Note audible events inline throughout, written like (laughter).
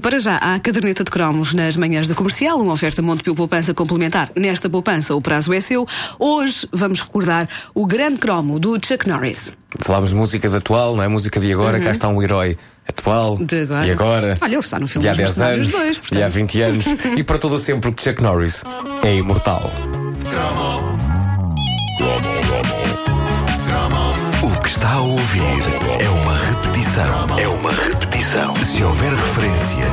Para já, há caderneta de cromos nas manhãs da comercial, uma oferta Montepio Poupança complementar. Nesta poupança, o prazo é seu. Hoje vamos recordar o grande cromo do Chuck Norris. Falámos de música de atual, não é? Música de agora, cá está um herói atual. De agora. E agora. Olha, ele está no filme de há dos 10 Mercenários anos. 2, portanto. E há 20 anos. (laughs) e para todo o sempre, porque Chuck Norris é imortal. O que está a ouvir é uma repetição. É uma repetição. Se houver referência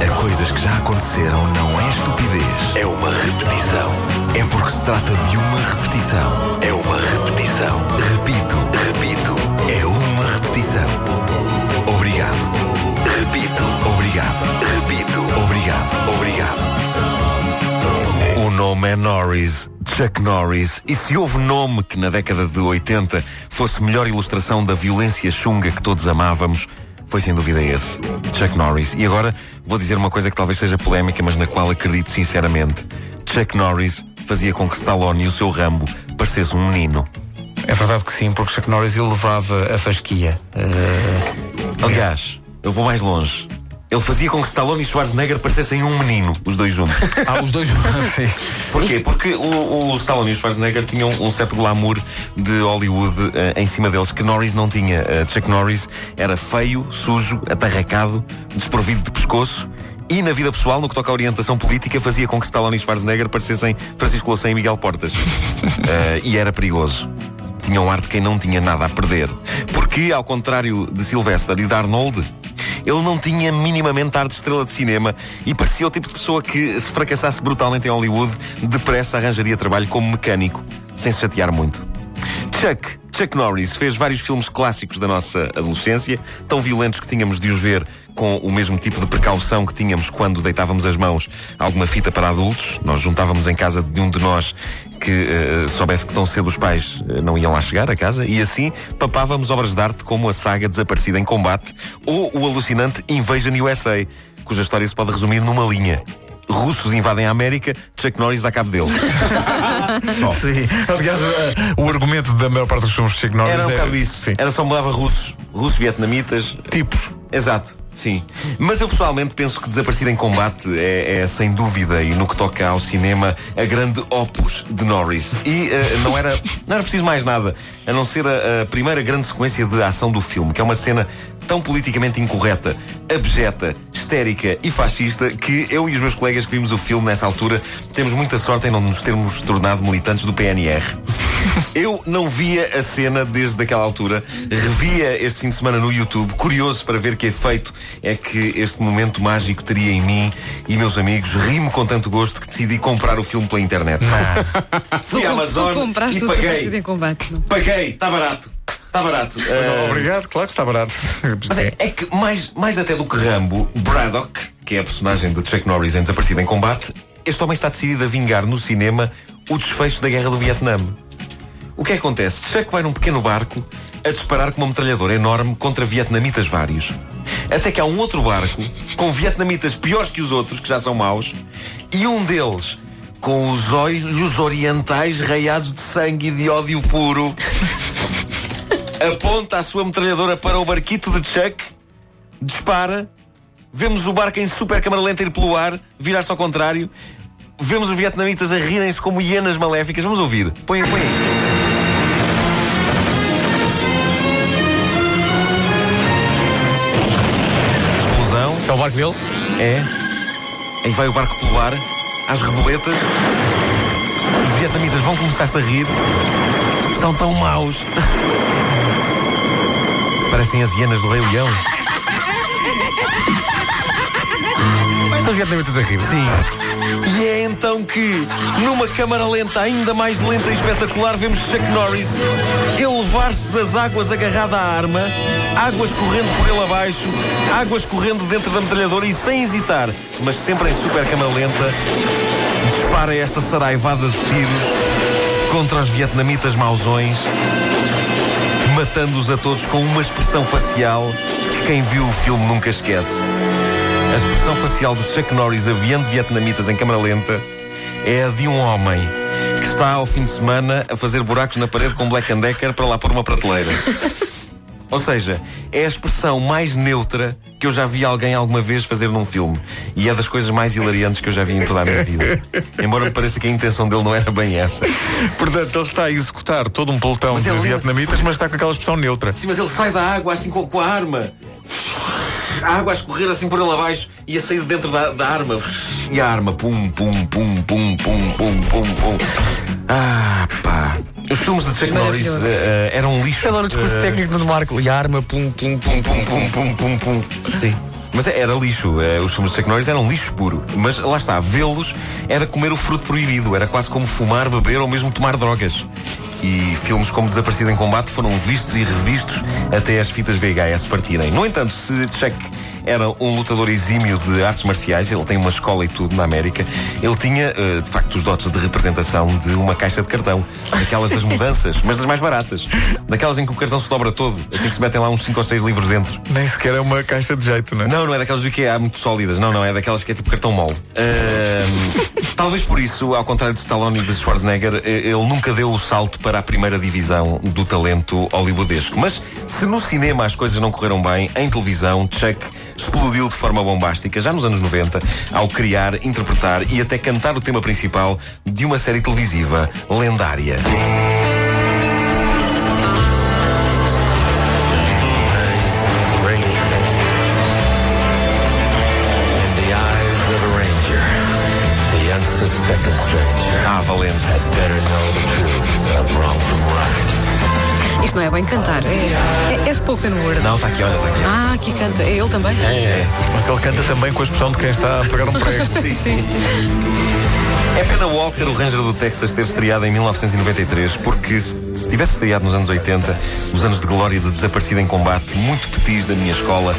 a coisas que já aconteceram, não é estupidez. É uma repetição. É porque se trata de uma repetição. É uma repetição. Repito, repito. É uma repetição. Obrigado. Repito. Obrigado. Repito. Obrigado. Obrigado. O nome é Norris, Chuck Norris, e se houve nome que na década de 80 fosse melhor ilustração da violência chunga que todos amávamos, foi sem dúvida esse, Chuck Norris. E agora vou dizer uma coisa que talvez seja polémica, mas na qual acredito sinceramente. Chuck Norris fazia com que Stallone e o seu Rambo parecesse um menino. É verdade que sim, porque Chuck Norris elevava a fasquia. Eh, Aliás, eu vou mais longe. Ele fazia com que Stallone e Schwarzenegger parecessem um menino, os dois juntos. há (laughs) os dois. (laughs) sim. Porquê? Porque o, o Stallone e o Schwarzenegger tinham um certo glamour de Hollywood eh, em cima deles que Norris não tinha. Eh, Chuck Norris era feio, sujo, atarracado, desprovido de pescoço. E na vida pessoal, no que toca à orientação política, fazia com que Stallone e Schwarzenegger parecessem Francisco Louçã e Miguel Portas. (laughs) Eh, e era perigoso. Tinha um ar de quem não tinha nada a perder. Porque, ao contrário de Sylvester e de Arnold, ele não tinha minimamente ar de estrela de cinema e parecia o tipo de pessoa que, se fracassasse brutalmente em Hollywood, depressa arranjaria trabalho como mecânico, sem se chatear muito. Chuck, Chuck Norris, fez vários filmes clássicos da nossa adolescência, tão violentos que tínhamos de os ver com o mesmo tipo de precaução que tínhamos quando deitávamos as mãos a alguma fita para adultos. Nós juntávamos em casa de um de nós que eh, soubesse que tão cedo os pais eh, não iam lá chegar a casa e assim papávamos obras de arte como a saga Desaparecida em Combate ou o alucinante Invasion USA, cuja história se pode resumir numa linha. Russos invadem a América, Chuck Norris dá cabo deles. (laughs) Sim. Aliás, o argumento da maior parte dos filmes de Chuck Norris Era um é. bocado isso. Sim. Era só mudava russos, russos vietnamitas. Tipos. Exato, sim. Mas eu pessoalmente penso que Desaparecido em Combate é, é, sem dúvida, e no que toca ao cinema, a grande opus de Norris. E eh, não, era, não era preciso mais nada, a não ser a, a primeira grande sequência de ação do filme, que é uma cena tão politicamente incorreta, abjeta, histérica e fascista que eu e os meus colegas que vimos o filme nessa altura temos muita sorte em não nos termos tornado militantes do PNR. Eu não via a cena desde aquela altura, revia este fim de semana no YouTube, curioso para ver que efeito é que este momento mágico teria em mim e meus amigos. Ri-me com tanto gosto que decidi comprar o filme pela internet. Fui à Amazon tu compraste e o Desaparecido em paguei. combate. não? Paguei, está barato. Está barato. Ah, Obrigado, claro que está barato. mas é, é que mais, mais até do que Rambo, Braddock, que é a personagem de Chuck Norris em Desaparecido em Combate, este homem está decidido a vingar no cinema o desfecho da Guerra do Vietnã. O que é acontece? Chuck vai num pequeno barco a disparar com uma metralhadora enorme contra vietnamitas vários. Até que há um outro barco com vietnamitas piores que os outros, que já são maus, e um deles com os olhos orientais raiados de sangue e de ódio puro (laughs) aponta a sua metralhadora para o barquito de Chuck, dispara, vemos o barco em super câmara lenta ir pelo ar, virar-se ao contrário, vemos os vietnamitas a rirem-se como hienas maléficas. Vamos ouvir. Põe, põe aí. Barco dele? É. Aí vai o barco pelo ar, às reboletas. Os vietnamitas vão começar-se a rir. São tão maus. (laughs) Parecem as hienas do Rei Leão. São os vietnamitas a rir. Sim. E é então que, numa câmara lenta ainda mais lenta e espetacular, vemos Chuck Norris elevar-se das águas agarrado à arma, águas correndo por ele abaixo, águas correndo dentro da metralhadora e sem hesitar, mas sempre em super câmara lenta, dispara esta saraivada de tiros contra os vietnamitas mausões, matando-os a todos com uma expressão facial que quem viu o filme nunca esquece. A expressão facial de Chuck Norris aviando vietnamitas em câmara lenta é a de um homem que está ao fim de semana a fazer buracos na parede com Black Decker para lá pôr uma prateleira. (laughs) Ou seja, é a expressão mais neutra que eu já vi alguém alguma vez fazer num filme. E é das coisas mais hilariantes que eu já vi em toda a minha vida. Embora me pareça que a intenção dele não era bem essa. Portanto, ele está a executar todo um pelotão Mas de vietnamitas, mas está com aquela expressão neutra. Sim, mas ele sai da água assim com a arma. A água a escorrer assim por ele abaixo e a sair de dentro da, da arma. E a arma, pum, pum, pum, pum, pum, pum, pum, pum. Ah, pá. Os filmes de Chuck Norris eh, eh, eram um lixo. Adoro o discurso Eh, técnico do Marco. E a arma, pum, pum, pum, pum, pum. pum, pum, pum. Sim. Mas era lixo. eh, Os filmes de Chuck Norris eram lixo puro. Mas lá está, vê-los era comer o fruto proibido. Era quase como fumar, beber ou mesmo tomar drogas. E filmes como Desaparecido em Combate foram vistos e revistos até as fitas VHS partirem. No entanto, se Chuck era um lutador exímio de artes marciais, ele tem uma escola e tudo na América, ele tinha, eh, de facto, os dotes de representação de uma caixa de cartão. Daquelas das mudanças, mas das mais baratas. Daquelas em que o cartão se dobra todo, assim que se metem lá uns 5 ou 6 livros dentro. Nem sequer é uma caixa de jeito, não é? Não, não é daquelas do IKEA muito sólidas. Não, não, é daquelas que é tipo cartão mole. Ahm, talvez por isso, ao contrário de Stallone e de Schwarzenegger, ele nunca deu o salto para a primeira divisão do talento hollywoodesco. Mas se no cinema as coisas não correram bem, em televisão, Chuck explodiu de forma bombástica, já nos anos 90, ao criar, interpretar e até cantar o tema principal de uma série televisiva lendária. Ah, valente. Isto não é bem cantar, é, é, é spoken word. Não, está aqui, olha, está aqui. Ah, aqui canta. É ele também? É. Mas ele canta também com a expressão de quem está a pegar um prego. (laughs) Sim, sim. É pena Walker, o Ranger do Texas, ter estreado em 1993, porque tivesse estreado nos anos 80, os anos de glória de desaparecido em combate, muito petis da minha escola,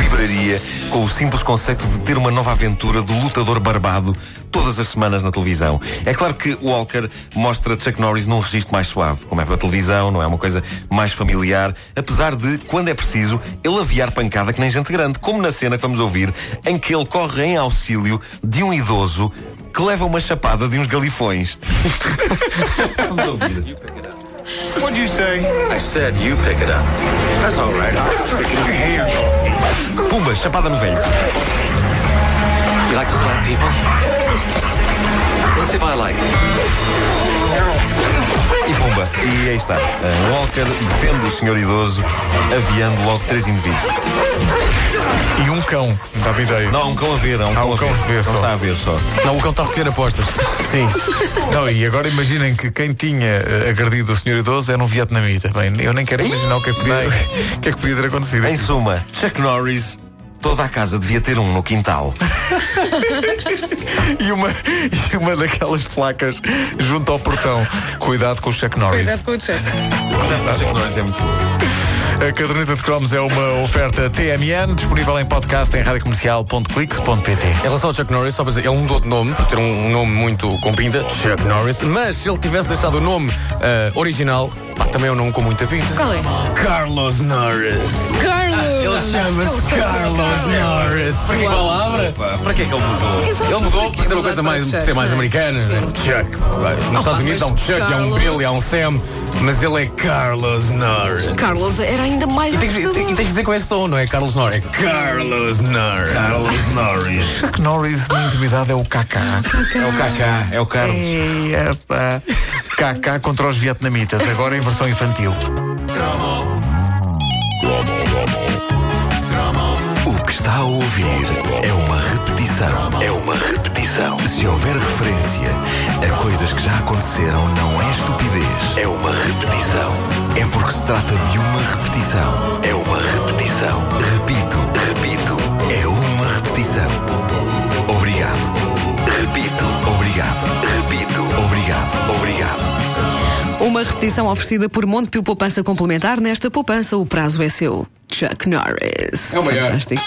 vibraria com o simples conceito de ter uma nova aventura do lutador barbado todas as semanas na televisão. É claro que Walker mostra Chuck Norris num registro mais suave, como é para a televisão, não é uma coisa mais familiar, apesar de, quando é preciso, ele aviar pancada que nem gente grande, como na cena que vamos ouvir, em que ele corre em auxílio de um idoso que leva uma chapada de uns galifões. (laughs) vamos ouvir. What'd you say? I said you pick it up. That's all right. I'll stick it in your hand. Pumba, chapada no velho. You like to slap people? Let's see if I like it. E pumba. E aí está. Uh, Walker defende o senhor idoso, aviando logo três indivíduos. E um cão, dá-me ideia. Não, há um cão a ver, há um Há cão um a cão ver. a ver Não só. está a ver só. Não, o cão está a recolher apostas. Sim. Não, e agora imaginem que quem tinha eh, agredido o senhor idoso era um vietnamita. Bem, eu nem quero imaginar o que é que podia, (laughs) o que é que podia ter acontecido. Em suma, Chuck Norris, toda a casa devia ter um no quintal. (laughs) E uma, e uma daquelas placas junto ao portão. Cuidado com o Chuck Norris. Cuidado com o chefe. Chuck Norris é muito bom. A caderneta de cromos é uma oferta TMN, disponível em podcast em radiocomercial.clix.pt. Em relação ao Chuck Norris, só para dizer, ele mudou de nome, por ter um, nome muito com pinta, Chuck Norris, mas se ele tivesse deixado o nome ah, original, pá, também é um nome com muita pinta. Qual é? Carlos Norris. Carlos! Ele chama-se Carlos Norris. Que palavra? Pá, Para que é que ele mudou? Ele mudou para ser uma coisa mais, ser mais americana. Sim. Chuck. Nos Estados Unidos há um Chuck, há um Carlos- Bill, há um Sam, mas ele é Carlos Norris. Carlos era ainda mais E tens, e tens de dizer com esse tom, não é Carlos Norris, é Carlos Norris. Carlos Norris. Chuck Norris na intimidade é o KK. É o Kaká, é o Carlos. Epa. KK contra os vietnamitas, agora em versão infantil. O que está a ouvir é uma repetição. É uma repetição. Se houver referência a coisas que já aconteceram, não é estupidez. É uma repetição. É porque se trata de uma repetição. É uma repetição. Repito, repito. É uma repetição. Uma repetição oferecida por Montepio Poupança Complementar. Nesta poupança, o prazo é seu. Chuck Norris. É o maior. Fantástico.